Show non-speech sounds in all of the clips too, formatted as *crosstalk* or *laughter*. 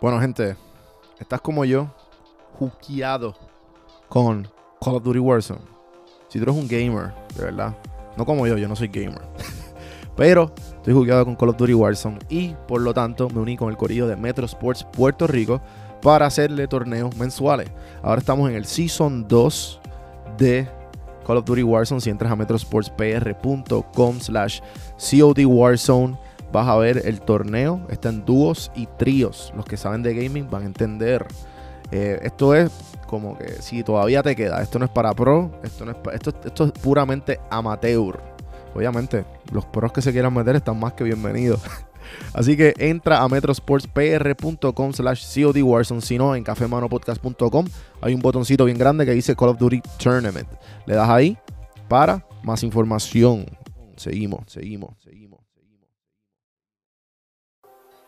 Bueno, gente, estás como yo, juqueado con Call of Duty Warzone. Si tú eres un gamer, de verdad, no como yo, yo no soy gamer. *laughs* Pero estoy jugueado con Call of Duty Warzone y por lo tanto me uní con el corillo de Metro Sports Puerto Rico para hacerle torneos mensuales. Ahora estamos en el Season 2 de Call of Duty Warzone. Si entras a metrosportspr.com slash COD Warzone, vas a ver el torneo. Está en dúos y tríos. Los que saben de gaming van a entender. Eh, esto es como que si todavía te queda, esto no es para pro, esto, no es esto, esto es puramente amateur. Obviamente, los pros que se quieran meter están más que bienvenidos. *laughs* Así que entra a metrosportspr.com slash COD Warzone, si no, en cafemanopodcast.com hay un botoncito bien grande que dice Call of Duty Tournament. Le das ahí para más información. Seguimos, seguimos, seguimos.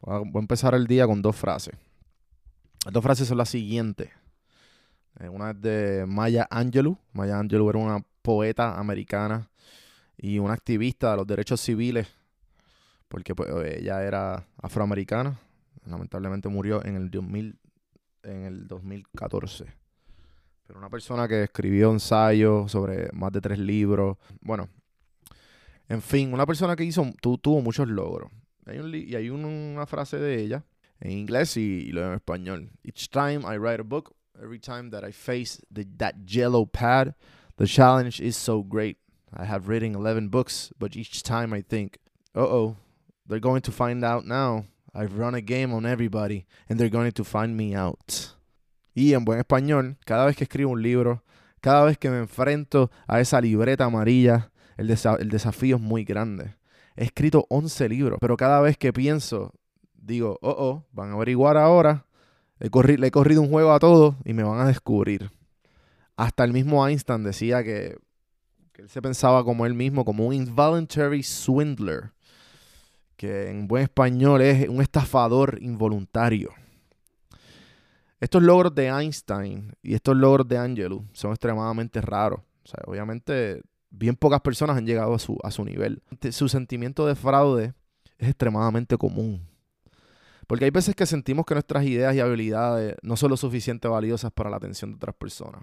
Voy a empezar el día con dos frases. Las dos frases son las siguientes. Eh, Una es de Maya Angelou. Maya Angelou era una poeta americana y una activista de los derechos civiles, porque pues, ella era afroamericana. Lamentablemente murió en el, 2000, en el 2014. Pero una persona que escribió ensayos sobre más de tres libros. Bueno, en fin, una persona que hizo, tu, tuvo muchos logros. Hay un y hay un- una frase de ella en inglés y, y lo en español. Each time I write a book, every time that I face that yellow pad, the challenge is so great. I have written 11 books, but each time I think, uh oh, they're going to find out now. I've run a game on everybody, and they're going to find me out. Y en buen español, cada vez que escribo un libro, cada vez que me enfrento a esa libreta amarilla, el desafío es muy grande. He escrito 11 libros, pero cada vez que pienso, digo, oh, oh, van a averiguar ahora. Le, le he corrido un juego a todos y me van a descubrir. Hasta el mismo Einstein decía que, que él se pensaba como él mismo, como un involuntary swindler, que en buen español es un estafador involuntario. Estos logros de Einstein y estos logros de Angelou son extremadamente raros. O sea, obviamente, bien pocas personas han llegado a su, a su nivel. Su sentimiento de fraude es extremadamente común. Porque hay veces que sentimos que nuestras ideas y habilidades no son lo suficiente valiosas para la atención de otras personas.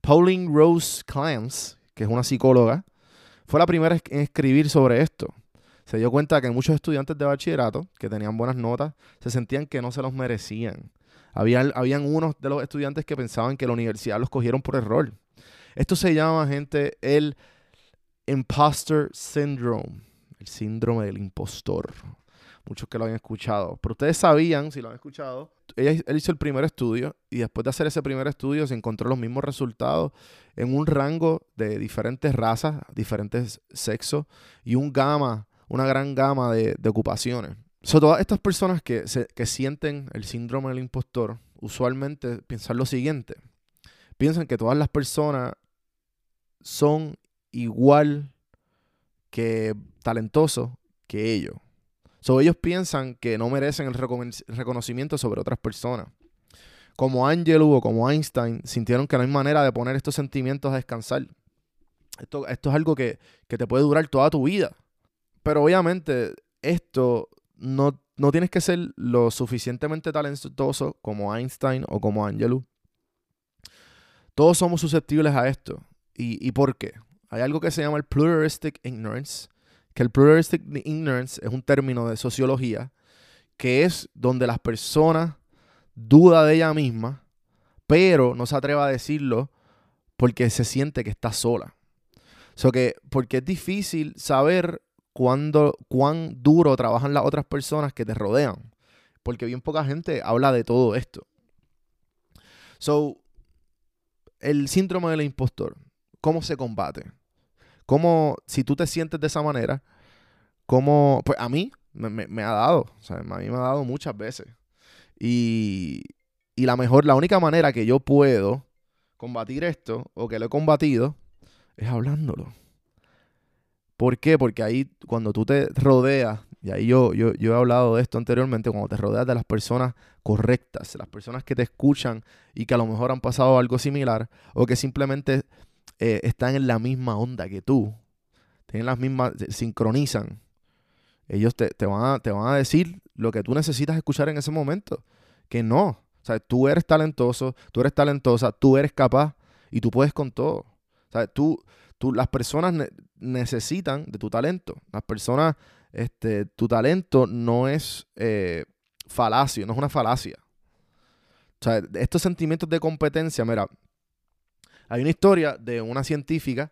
Pauline Rose Clance, que es una psicóloga, fue la primera en escribir sobre esto. Se dio cuenta que muchos estudiantes de bachillerato que tenían buenas notas se sentían que no se los merecían. Habían, habían unos de los estudiantes que pensaban que la universidad los cogieron por error. Esto se llama, gente, el imposter syndrome, el síndrome del impostor. Muchos que lo habían escuchado. Pero ustedes sabían, si lo han escuchado, ella, él hizo el primer estudio y después de hacer ese primer estudio se encontró los mismos resultados en un rango de diferentes razas, diferentes sexos y un gama, una gran gama de, de ocupaciones. So, todas estas personas que, se- que sienten el síndrome del impostor, usualmente piensan lo siguiente. Piensan que todas las personas son igual que talentosos que ellos. So, ellos piensan que no merecen el reconocimiento sobre otras personas. Como Angelou o como Einstein sintieron que no hay manera de poner estos sentimientos a descansar. Esto, esto es algo que, que te puede durar toda tu vida. Pero obviamente esto no, no tienes que ser lo suficientemente talentoso como Einstein o como Angelou. Todos somos susceptibles a esto. ¿Y, ¿Y por qué? Hay algo que se llama el pluralistic ignorance, que el pluralistic ignorance es un término de sociología, que es donde las personas duda de ella misma, pero no se atreve a decirlo porque se siente que está sola. So que, porque es difícil saber cuándo, cuán duro trabajan las otras personas que te rodean. Porque bien poca gente habla de todo esto. So, el síndrome del impostor, ¿cómo se combate? ¿Cómo, si tú te sientes de esa manera, cómo, pues a mí me, ha dado, a mí me ha dado muchas veces. Y, y la mejor, la única manera que yo puedo combatir esto, o que lo he combatido, es hablándolo. ¿Por qué? Porque ahí cuando tú te rodeas, y ahí yo, yo, yo, he hablado de esto anteriormente, cuando te rodeas de las personas correctas, las personas que te escuchan y que a lo mejor han pasado algo similar, o que simplemente eh, están en la misma onda que tú, tienen las mismas, sincronizan, ellos te, van a, te van a decir lo que tú necesitas escuchar en ese momento. Que no. O sea, tú eres talentoso, tú eres talentosa, tú eres capaz y tú puedes con todo. O sea, tú, tú, las personas necesitan de tu talento. Las personas, este, tu talento no es eh, falacio, no es una falacia. O sea, estos sentimientos de competencia, mira, hay una historia de una científica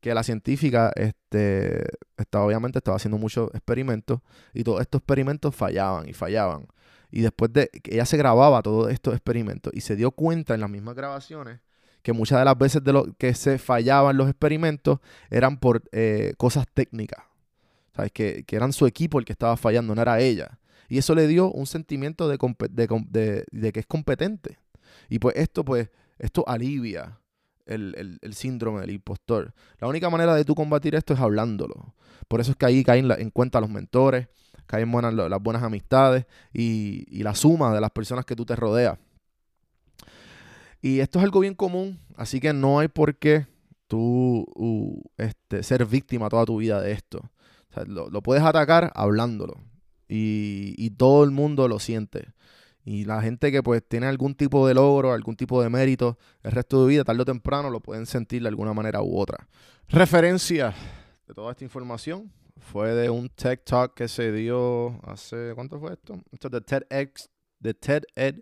que la científica este, estaba, obviamente estaba haciendo muchos experimentos y todos estos experimentos fallaban y fallaban. Y después de que ella se grababa todos estos experimentos y se dio cuenta en las mismas grabaciones que muchas de las veces de lo que se fallaban los experimentos eran por eh, cosas técnicas. ¿Sabes? Que, que, eran su equipo el que estaba fallando, no era ella. Y eso le dio un sentimiento de, de, de que es competente. Y pues esto, pues, esto alivia el, síndrome del impostor. La única manera de tú combatir esto es hablándolo. Por eso es que ahí caen en cuenta los mentores, caen buenas, las buenas amistades y, la suma de las personas que tú te rodeas. Y esto es algo bien común, así que no hay por qué tú este, ser víctima toda tu vida de esto. lo, puedes atacar hablándolo. Y, y todo el mundo lo siente. Y la gente que pues tiene algún tipo de logro, algún tipo de mérito el resto de vida, tarde o temprano lo pueden sentir de alguna manera u otra. Referencia de toda esta información fue de un tech Talk que se dio hace, ¿cuánto fue esto? Esto es de TEDx, de TED Ed,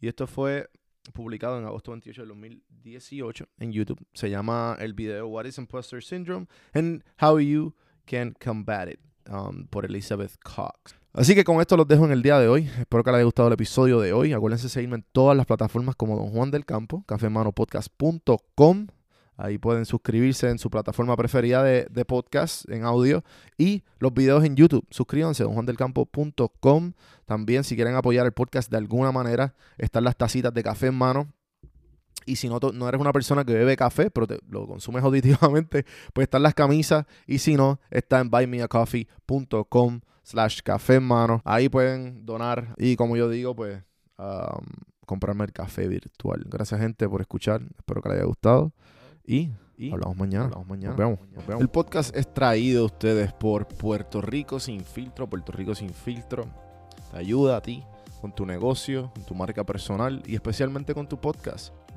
y esto fue publicado en agosto 28 de 2018 en YouTube. Se llama el video What is Imposter Syndrome and How You Can Combat It um, por Elizabeth Cox. Así que con esto los dejo en el día de hoy. Espero que les haya gustado el episodio de hoy. Acuérdense de seguirme en todas las plataformas como Don Juan del Campo, cafemanopodcast.com. Ahí pueden suscribirse en su plataforma preferida de, podcast en audio y los videos en YouTube. Suscríbanse donjuandelcampo.com. También si quieren apoyar el podcast de alguna manera, están las tacitas de café en mano. Y si no, no eres una persona que bebe café, pero te, lo consumes *laughs* auditivamente, pues están las camisas. Y si no, está en buymeacoffee.com slash café en mano. Ahí pueden donar y como yo digo, pues comprarme el café virtual. Gracias gente por escuchar. Espero que les haya gustado. Y, hablamos mañana. Hablamos mañana. Nos vemos, El podcast es traído a ustedes por Puerto Rico Sin Filtro. Puerto Rico Sin Filtro te ayuda a ti con tu negocio, con tu marca personal y especialmente con tu podcast.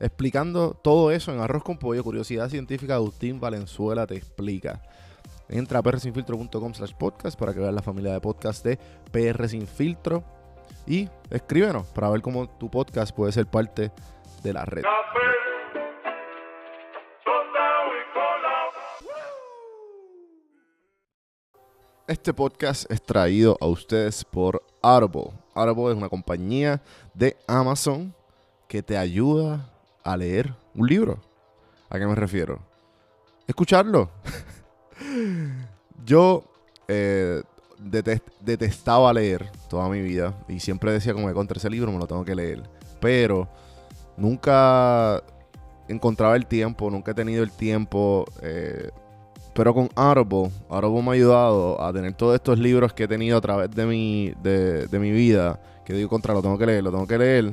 explicando todo eso en Arroz con Pollo, Curiosidad Científica, Agustín Valenzuela te explica. Entra a prsinfiltro.com slash podcast para que veas la familia de podcast de PR Sin Filtro y escríbenos para ver cómo tu podcast puede ser parte de la red. Este podcast es traído a ustedes por Audible. Audible es una compañía de Amazon que te ayuda a leer un libro. ¿A qué me refiero? Escucharlo. *laughs* Yo eh, detest- detestaba leer toda mi vida y siempre decía como que contra ese libro me lo tengo que leer. Pero nunca encontraba el tiempo, nunca he tenido el tiempo. eh, pero con Audible, Audible me ha ayudado a tener todos estos libros que he tenido a través de mi, de mi vida. Que digo, contra, lo tengo que leer, lo tengo que leer.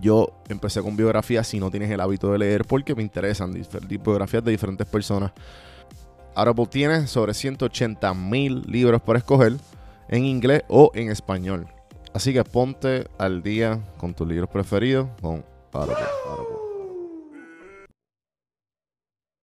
Yo empecé con biografía si no tienes el hábito de leer porque me interesan biografías de diferentes personas. Audible tiene sobre 180 mil libros para escoger en inglés o en español. Así que ponte al día con tus libros preferidos con. Audible.